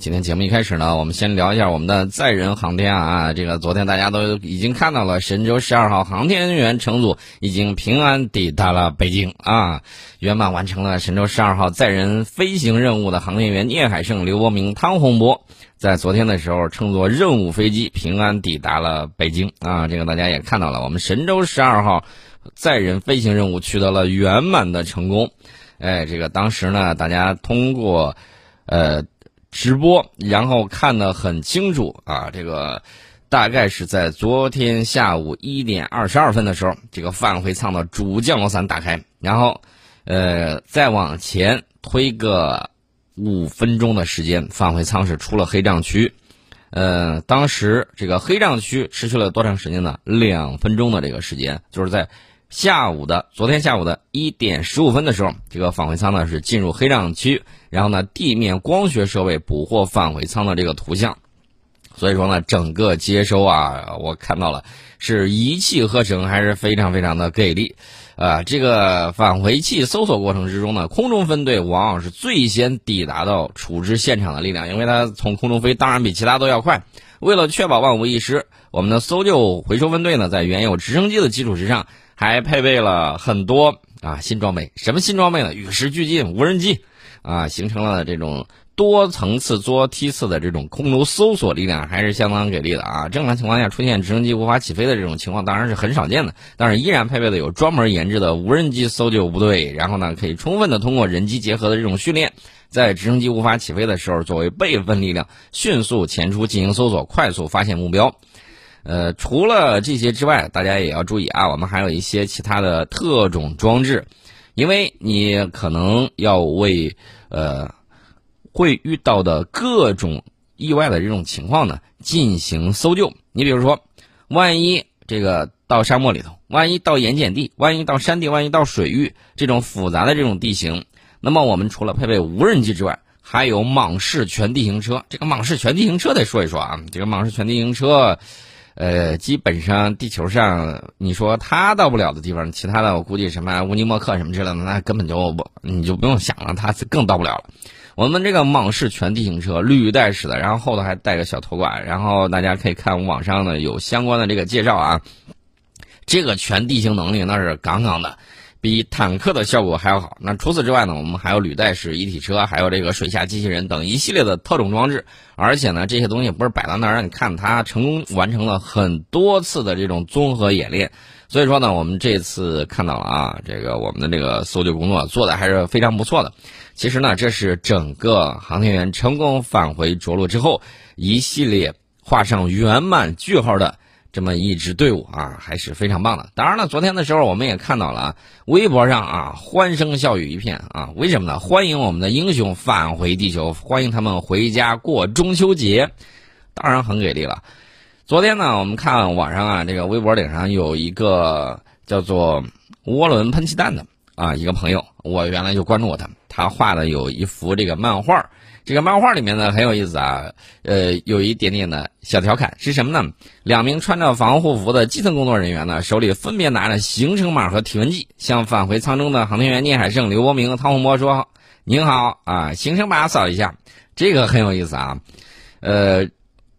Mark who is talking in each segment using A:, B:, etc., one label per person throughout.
A: 今天节目一开始呢，我们先聊一下我们的载人航天啊。这个昨天大家都已经看到了，神舟十二号航天员乘组已经平安抵达了北京啊，圆满完成了神舟十二号载人飞行任务的航天员聂海胜、刘伯明、汤洪波，在昨天的时候乘坐任务飞机平安抵达了北京啊。这个大家也看到了，我们神舟十二号载人飞行任务取得了圆满的成功。哎，这个当时呢，大家通过呃。直播，然后看得很清楚啊！这个大概是在昨天下午一点二十二分的时候，这个返回舱的主降落伞打开，然后，呃，再往前推个五分钟的时间，返回舱是出了黑障区。呃，当时这个黑障区持续了多长时间呢？两分钟的这个时间，就是在下午的昨天下午的一点十五分的时候，这个返回舱呢是进入黑障区。然后呢，地面光学设备捕获返回舱的这个图像，所以说呢，整个接收啊，我看到了是一气呵成，还是非常非常的给力，啊，这个返回器搜索过程之中呢，空中分队往往是最先抵达到处置现场的力量，因为它从空中飞，当然比其他都要快。为了确保万无一失，我们的搜救回收分队呢，在原有直升机的基础之上，还配备了很多啊新装备。什么新装备呢？与时俱进无人机。啊，形成了这种多层次、多梯次的这种空中搜索力量，还是相当给力的啊！正常情况下出现直升机无法起飞的这种情况，当然是很少见的。但是依然配备的有专门研制的无人机搜救部队，然后呢，可以充分的通过人机结合的这种训练，在直升机无法起飞的时候，作为备份力量，迅速前出进行搜索，快速发现目标。呃，除了这些之外，大家也要注意啊，我们还有一些其他的特种装置。因为你可能要为呃会遇到的各种意外的这种情况呢进行搜救。你比如说，万一这个到沙漠里头，万一到盐碱地，万一到山地，万一到水域这种复杂的这种地形，那么我们除了配备无人机之外，还有蟒式全地形车。这个蟒式全地形车得说一说啊，这个蟒式全地形车。呃，基本上地球上你说它到不了的地方，其他的我估计什么乌尼莫克什么之类的，那根本就不，你就不用想了，它更到不了了。我们这个蟒式全地形车，绿带式的，然后后头还带个小头管，然后大家可以看网上呢有相关的这个介绍啊。这个全地形能力那是杠杠的。比坦克的效果还要好。那除此之外呢？我们还有履带式一体车，还有这个水下机器人等一系列的特种装置。而且呢，这些东西不是摆到那儿让你看，它成功完成了很多次的这种综合演练。所以说呢，我们这次看到了啊，这个我们的这个搜救工作做的还是非常不错的。其实呢，这是整个航天员成功返回着陆之后一系列画上圆满句号的。这么一支队伍啊，还是非常棒的。当然了，昨天的时候我们也看到了啊，微博上啊欢声笑语一片啊。为什么呢？欢迎我们的英雄返回地球，欢迎他们回家过中秋节，当然很给力了。昨天呢，我们看网上啊，这个微博顶上有一个叫做涡轮喷气弹的啊一个朋友，我原来就关注过他们，他画的有一幅这个漫画。这个漫画里面呢很有意思啊，呃，有一点点的小调侃是什么呢？两名穿着防护服的基层工作人员呢，手里分别拿着行程码和体温计，向返回舱中的航天员聂海胜、刘伯明、汤洪波说：“您好啊，行程码扫一下。”这个很有意思啊，呃，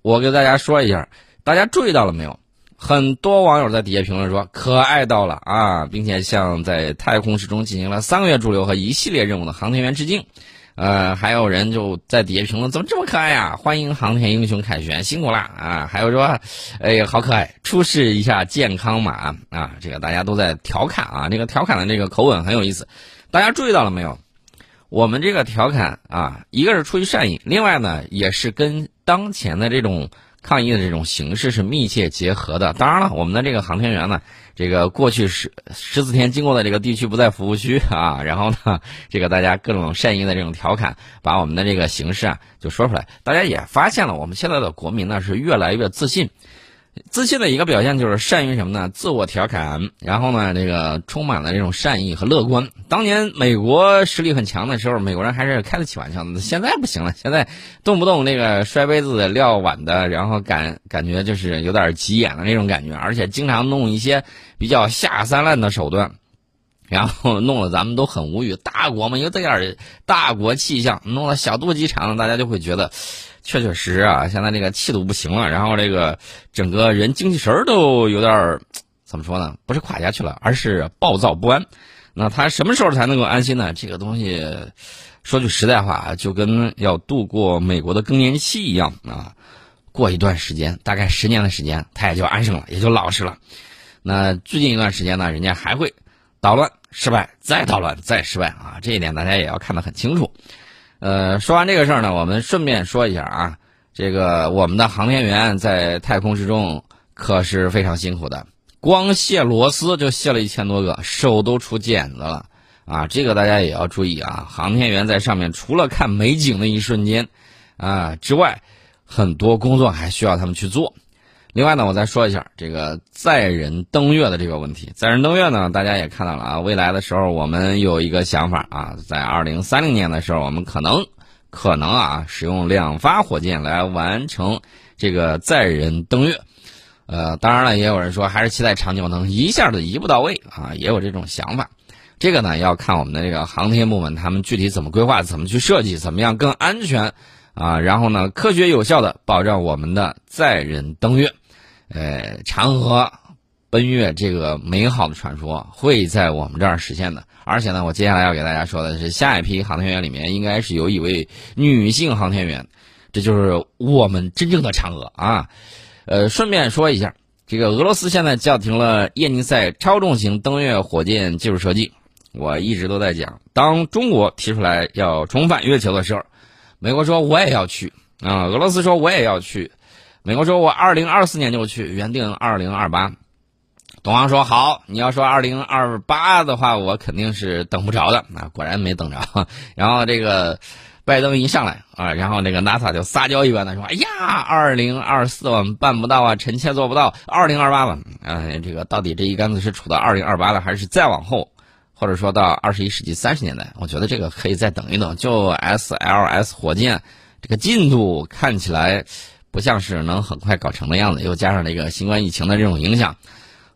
A: 我给大家说一下，大家注意到了没有？很多网友在底下评论说：“可爱到了啊，并且向在太空之中进行了三个月驻留和一系列任务的航天员致敬。”呃，还有人就在底下评论，怎么这么可爱呀？欢迎航天英雄凯旋，辛苦啦啊！还有说，哎呀，好可爱，出示一下健康码啊！这个大家都在调侃啊，这个调侃的这个口吻很有意思，大家注意到了没有？我们这个调侃啊，一个是出于善意，另外呢，也是跟当前的这种。抗疫的这种形式是密切结合的。当然了，我们的这个航天员呢，这个过去十十四天经过的这个地区不在服务区啊。然后呢，这个大家各种善意的这种调侃，把我们的这个形式啊就说出来。大家也发现了，我们现在的国民呢是越来越自信。自信的一个表现就是善于什么呢？自我调侃，然后呢，这个充满了这种善意和乐观。当年美国实力很强的时候，美国人还是开得起玩笑的。现在不行了，现在动不动那个摔杯子、撂碗的，然后感感觉就是有点急眼的那种感觉，而且经常弄一些比较下三滥的手段。然后弄得咱们都很无语。大国嘛，有这点大国气象，弄得小肚鸡肠，大家就会觉得，确确实实啊，现在这个气度不行了，然后这个整个人精气神都有点怎么说呢？不是垮下去了，而是暴躁不安。那他什么时候才能够安心呢？这个东西，说句实在话，就跟要度过美国的更年期一样啊。过一段时间，大概十年的时间，他也就安生了，也就老实了。那最近一段时间呢，人家还会捣乱、失败，再捣乱、再失败啊！这一点大家也要看得很清楚。呃，说完这个事儿呢，我们顺便说一下啊，这个我们的航天员在太空之中可是非常辛苦的，光卸螺丝就卸了一千多个，手都出茧子了啊！这个大家也要注意啊，航天员在上面除了看美景的一瞬间啊之外，很多工作还需要他们去做。另外呢，我再说一下这个载人登月的这个问题。载人登月呢，大家也看到了啊，未来的时候我们有一个想法啊，在二零三零年的时候，我们可能可能啊，使用两发火箭来完成这个载人登月。呃，当然了，也有人说还是期待长久能一下子一步到位啊，也有这种想法。这个呢，要看我们的这个航天部门他们具体怎么规划、怎么去设计、怎么样更安全。啊，然后呢，科学有效的保障我们的载人登月，呃，嫦娥奔月这个美好的传说会在我们这儿实现的。而且呢，我接下来要给大家说的是，下一批航天员里面应该是有一位女性航天员，这就是我们真正的嫦娥啊。呃，顺便说一下，这个俄罗斯现在叫停了叶尼塞超重型登月火箭技术设计。我一直都在讲，当中国提出来要重返月球的时候。美国说我也要去啊，俄罗斯说我也要去，美国说我二零二四年就去，原定二零二八。东方说好，你要说二零二八的话，我肯定是等不着的啊，果然没等着。然后这个拜登一上来啊，然后那个 NASA 就撒娇一般的说：“哎呀，二零二四我们办不到啊，臣妾做不到，二零二八吧。”嗯，这个到底这一杆子是杵到二零二八了，还是再往后？或者说到二十一世纪三十年代，我觉得这个可以再等一等。就 SLS 火箭这个进度看起来不像是能很快搞成的样子，又加上这个新冠疫情的这种影响，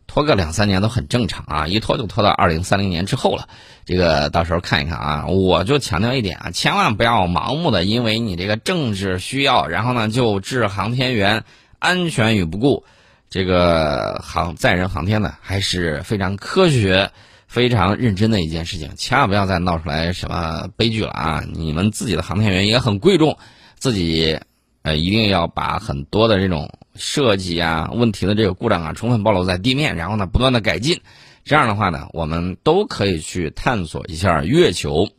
A: 拖个两三年都很正常啊！一拖就拖到二零三零年之后了。这个到时候看一看啊！我就强调一点啊，千万不要盲目的因为你这个政治需要，然后呢就置航天员安全于不顾。这个航载人航天呢还是非常科学。非常认真的一件事情，千万不要再闹出来什么悲剧了啊！你们自己的航天员也很贵重，自己呃一定要把很多的这种设计啊、问题的这个故障啊，充分暴露在地面，然后呢不断的改进。这样的话呢，我们都可以去探索一下月球。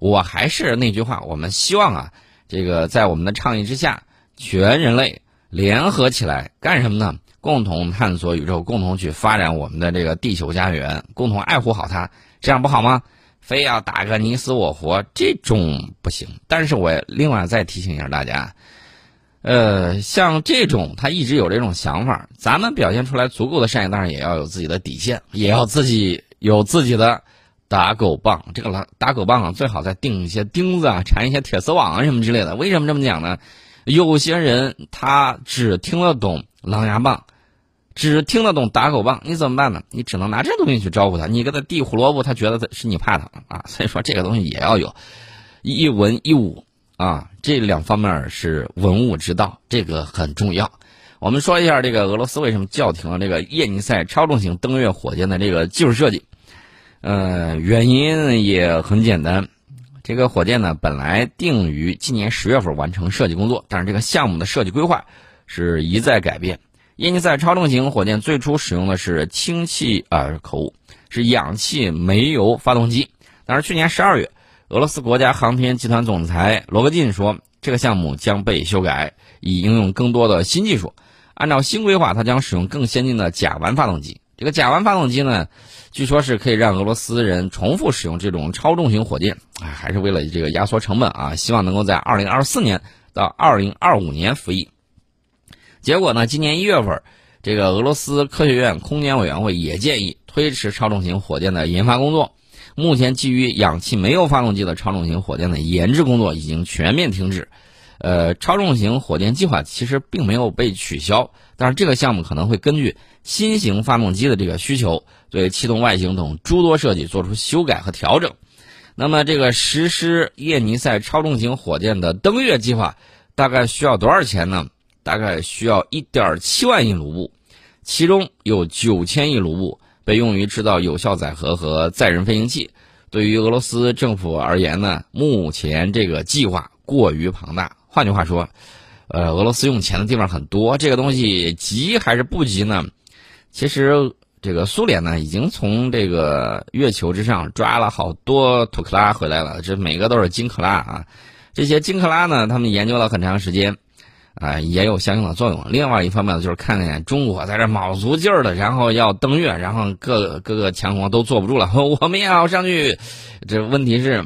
A: 我还是那句话，我们希望啊，这个在我们的倡议之下，全人类联合起来干什么呢？共同探索宇宙，共同去发展我们的这个地球家园，共同爱护好它，这样不好吗？非要打个你死我活，这种不行。但是我另外再提醒一下大家，呃，像这种他一直有这种想法，咱们表现出来足够的善意，当然也要有自己的底线，也要自己有自己的打狗棒。这个打打狗棒啊，最好再钉一些钉子啊，缠一些铁丝网啊什么之类的。为什么这么讲呢？有些人他只听得懂狼牙棒。只听得懂打狗棒，你怎么办呢？你只能拿这东西去招呼他。你给他递胡萝卜，他觉得是你怕他啊。所以说这个东西也要有，一文一武啊，这两方面是文武之道，这个很重要。我们说一下这个俄罗斯为什么叫停了这个叶尼塞超重型登月火箭的这个技术设计。呃，原因也很简单，这个火箭呢本来定于今年十月份完成设计工作，但是这个项目的设计规划是一再改变。叶尼塞超重型火箭最初使用的是氢气啊，口误，是氧气煤油发动机。但是去年十二月，俄罗斯国家航天集团总裁罗格金说，这个项目将被修改，以应用更多的新技术。按照新规划，它将使用更先进的甲烷发动机。这个甲烷发动机呢，据说是可以让俄罗斯人重复使用这种超重型火箭。哎，还是为了这个压缩成本啊，希望能够在二零二四年到二零二五年服役。结果呢？今年一月份，这个俄罗斯科学院空间委员会也建议推迟超重型火箭的研发工作。目前，基于氧气煤油发动机的超重型火箭的研制工作已经全面停止。呃，超重型火箭计划其实并没有被取消，但是这个项目可能会根据新型发动机的这个需求，对气动外形等诸多设计做出修改和调整。那么，这个实施叶尼塞超重型火箭的登月计划，大概需要多少钱呢？大概需要一点七万亿卢布，其中有九千亿卢布被用于制造有效载荷和载人飞行器。对于俄罗斯政府而言呢，目前这个计划过于庞大。换句话说，呃，俄罗斯用钱的地方很多，这个东西急还是不急呢？其实，这个苏联呢，已经从这个月球之上抓了好多土克拉回来了，这每个都是金克拉啊。这些金克拉呢，他们研究了很长时间，啊，也有相应的作用。另外一方面呢，就是看见中国在这卯足劲儿的，然后要登月，然后各各个强国都坐不住了，我们也要上去。这问题是。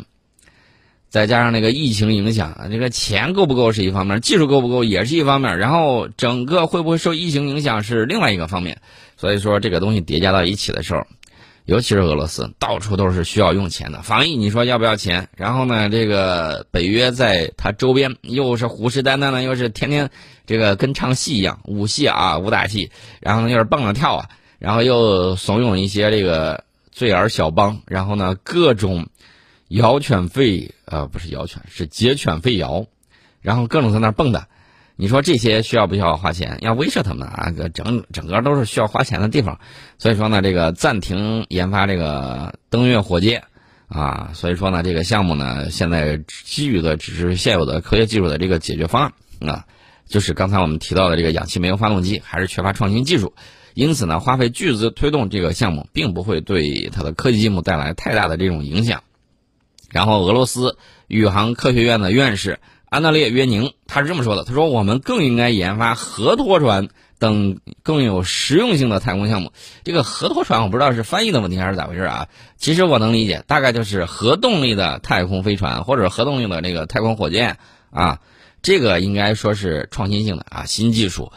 A: 再加上那个疫情影响，这个钱够不够是一方面，技术够不够也是一方面，然后整个会不会受疫情影响是另外一个方面。所以说这个东西叠加到一起的时候，尤其是俄罗斯，到处都是需要用钱的。防疫你说要不要钱？然后呢，这个北约在它周边又是虎视眈眈的，又是天天这个跟唱戏一样，武戏啊，武打戏，然后呢又是蹦着跳啊，然后又怂恿一些这个罪儿小帮，然后呢各种。摇犬吠，呃，不是摇犬，是截犬吠摇，然后各种在那蹦跶。你说这些需要不需要花钱？要威慑他们啊，整整个都是需要花钱的地方。所以说呢，这个暂停研发这个登月火箭啊，所以说呢，这个项目呢，现在基于的只是现有的科学技术的这个解决方案啊，就是刚才我们提到的这个氧气煤油发动机，还是缺乏创新技术。因此呢，花费巨资推动这个项目，并不会对它的科技进步带来太大的这种影响。然后，俄罗斯宇航科学院的院士安德烈约宁他是这么说的：“他说，我们更应该研发核拖船等更有实用性的太空项目。这个核拖船，我不知道是翻译的问题还是咋回事啊？其实我能理解，大概就是核动力的太空飞船或者核动力的那个太空火箭啊。这个应该说是创新性的啊，新技术。”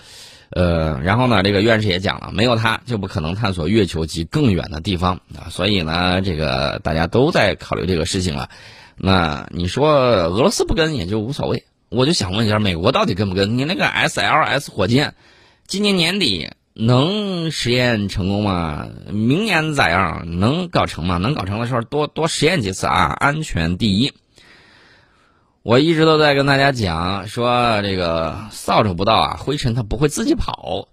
A: 呃，然后呢，这个院士也讲了，没有它就不可能探索月球及更远的地方啊。所以呢，这个大家都在考虑这个事情了。那你说俄罗斯不跟也就无所谓，我就想问一下，美国到底跟不跟？你那个 SLS 火箭，今年年底能实验成功吗？明年咋样？能搞成吗？能搞成的时候多多实验几次啊，安全第一。我一直都在跟大家讲说，这个扫帚不到啊，灰尘它不会自己跑。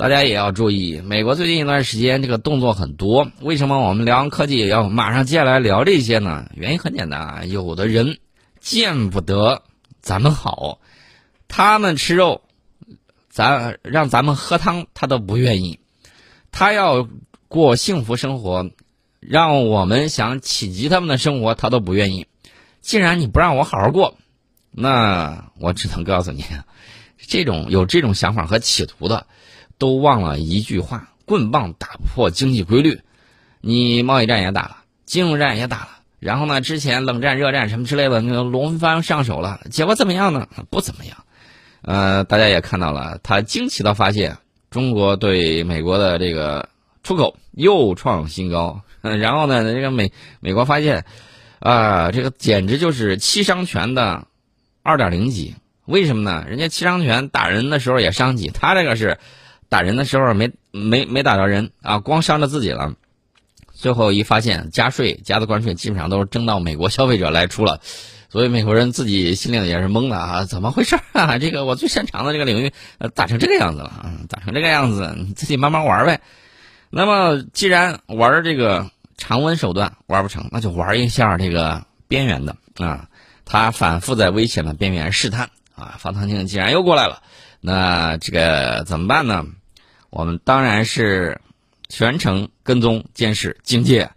A: 大家也要注意，美国最近一段时间这个动作很多。为什么我们聊完科技也要马上接下来聊这些呢？原因很简单啊，有的人见不得咱们好，他们吃肉，咱让咱们喝汤他都不愿意。他要过幸福生活，让我们想企及他们的生活，他都不愿意。既然你不让我好好过，那我只能告诉你，这种有这种想法和企图的，都忘了一句话：棍棒打不破经济规律。你贸易战也打了，金融战也打了，然后呢，之前冷战、热战什么之类的，那个轮番上手了，结果怎么样呢？不怎么样。呃，大家也看到了，他惊奇的发现，中国对美国的这个出口又创新高。然后呢，这个美美国发现。啊，这个简直就是七伤拳的二点零级。为什么呢？人家七伤拳打人的时候也伤己，他这个是打人的时候没没没打着人啊，光伤着自己了。最后一发现，加税加的关税基本上都是征到美国消费者来出了，所以美国人自己心里也是懵的啊，怎么回事啊？这个我最擅长的这个领域，呃，打成这个样子了啊，打成这个样子，自己慢慢玩呗。那么既然玩这个。常温手段玩不成，那就玩一下这个边缘的啊。他反复在危险的边缘试探啊。方唐镜既然又过来了，那这个怎么办呢？我们当然是全程跟踪监视警戒，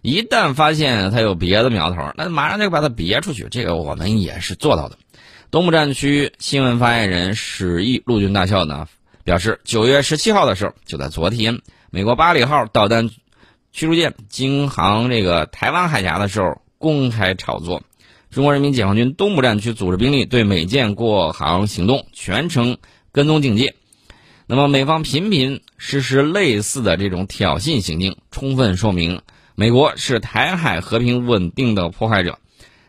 A: 一旦发现他有别的苗头，那马上就把他别出去。这个我们也是做到的。东部战区新闻发言人史毅陆军大校呢表示，九月十七号的时候，就在昨天，美国巴里号导弹。驱逐舰经航这个台湾海峡的时候，公开炒作。中国人民解放军东部战区组织兵力对美舰过航行动全程跟踪警戒。那么，美方频频实施类似的这种挑衅行径，充分说明美国是台海和平稳定的破坏者，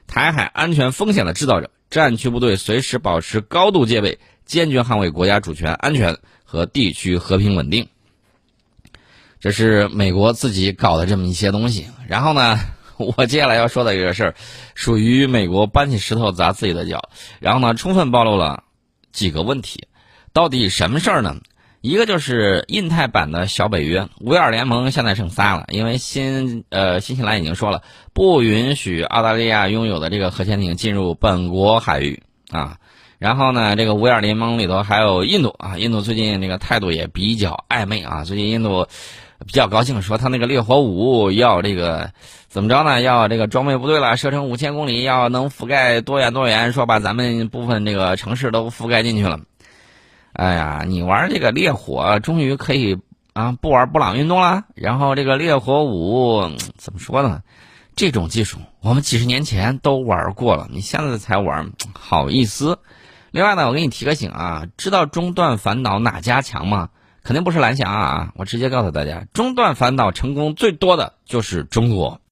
A: 台海安全风险的制造者，战区部队随时保持高度戒备，坚决捍卫国家主权、安全和地区和平稳定。这是美国自己搞的这么一些东西。然后呢，我接下来要说的这个事儿，属于美国搬起石头砸自己的脚。然后呢，充分暴露了几个问题。到底什么事儿呢？一个就是印太版的小北约，五眼联盟现在剩仨了，因为新呃新西兰已经说了，不允许澳大利亚拥有的这个核潜艇进入本国海域啊。然后呢，这个五眼联盟里头还有印度啊，印度最近这个态度也比较暧昧啊。最近印度比较高兴，说他那个烈火五要这个怎么着呢？要这个装备部队了，射程五千公里，要能覆盖多远多远，说把咱们部分这个城市都覆盖进去了。哎呀，你玩这个烈火，终于可以啊不玩布朗运动了。然后这个烈火五怎么说呢？这种技术我们几十年前都玩过了，你现在才玩，好意思？另外呢，我给你提个醒啊，知道中段反导哪家强吗？肯定不是蓝翔啊！我直接告诉大家，中段反导成功最多的就是中国。